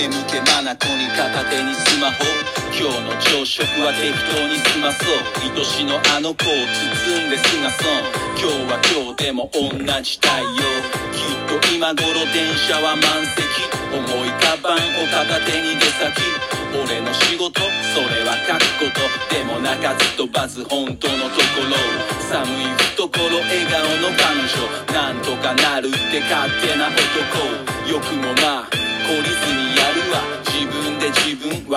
眠気まなこに片手にスマホ今日の朝食は適当に済まそう。愛しのあの子を包んですがそう今日は今日でも同じ太陽きっと今頃電車は満席。重いカバンを片手に出先。俺の仕事それは書くことでも泣かず飛ばず本当のところ。寒い懐笑顔の彼女。なんとかなるって勝手な男。よくもまあ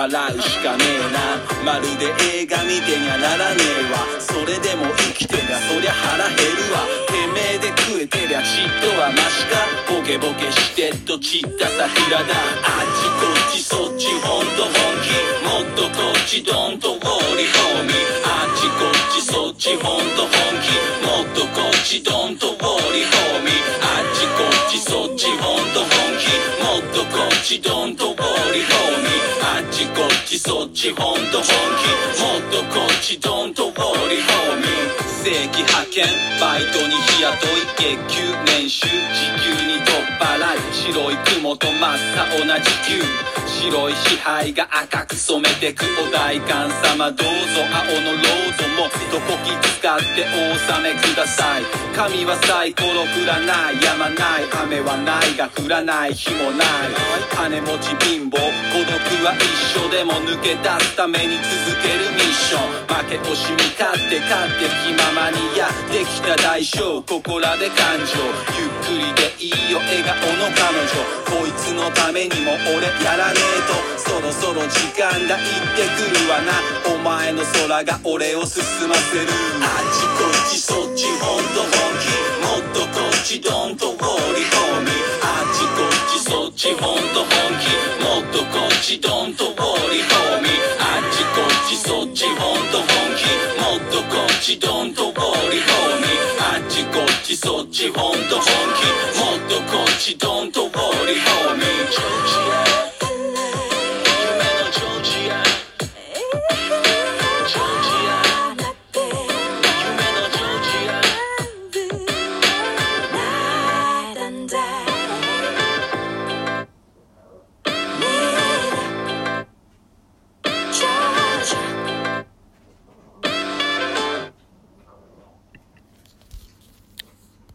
笑うしかねえな。まるで映画見てにゃならねえわ。それでも生きてりゃそりゃ腹減るわ。てめえで食えてりゃちっとはマシか。ボケボケしてっと散った桜だ。あっちこっちそっちほんと本気。もっとこっちどんとウォーリホーミー。あっちこっちそっちほんと本気。もっとこっちどんとウォーリホーミー。あっちこっちそっちほんと本気。もっとこっちどんとちこっちそっちほんと本気もっとこっちどんとウォーリーホーミー正規派遣バイトに日雇い月給年収時給に取っ払い白い雲と真っ青な時給白い支配が赤く染めてくお代官様どうぞ青のロードもどこき使ってお納めください神はサイコロ降らないやまない雨はないが降らない日もない金持ち貧乏孤独は一緒でも抜け出すために続けるミッション負け惜しみ勝って勝って気ままにやってきた代償ここらで感情ゆっくりでいいよ笑顔の彼女こいつのためにも俺やらねえとそろそろ時間が行ってくるわなお前の空が俺を進ませるあっちこっちそ本と本気もっとこっちどんとウォーリホーミーあっちこっちそっちほんと本気もっとこっちどんとウォーリホーミーあっちこっちそっちほんと本気。もっとこっちどんと放り込み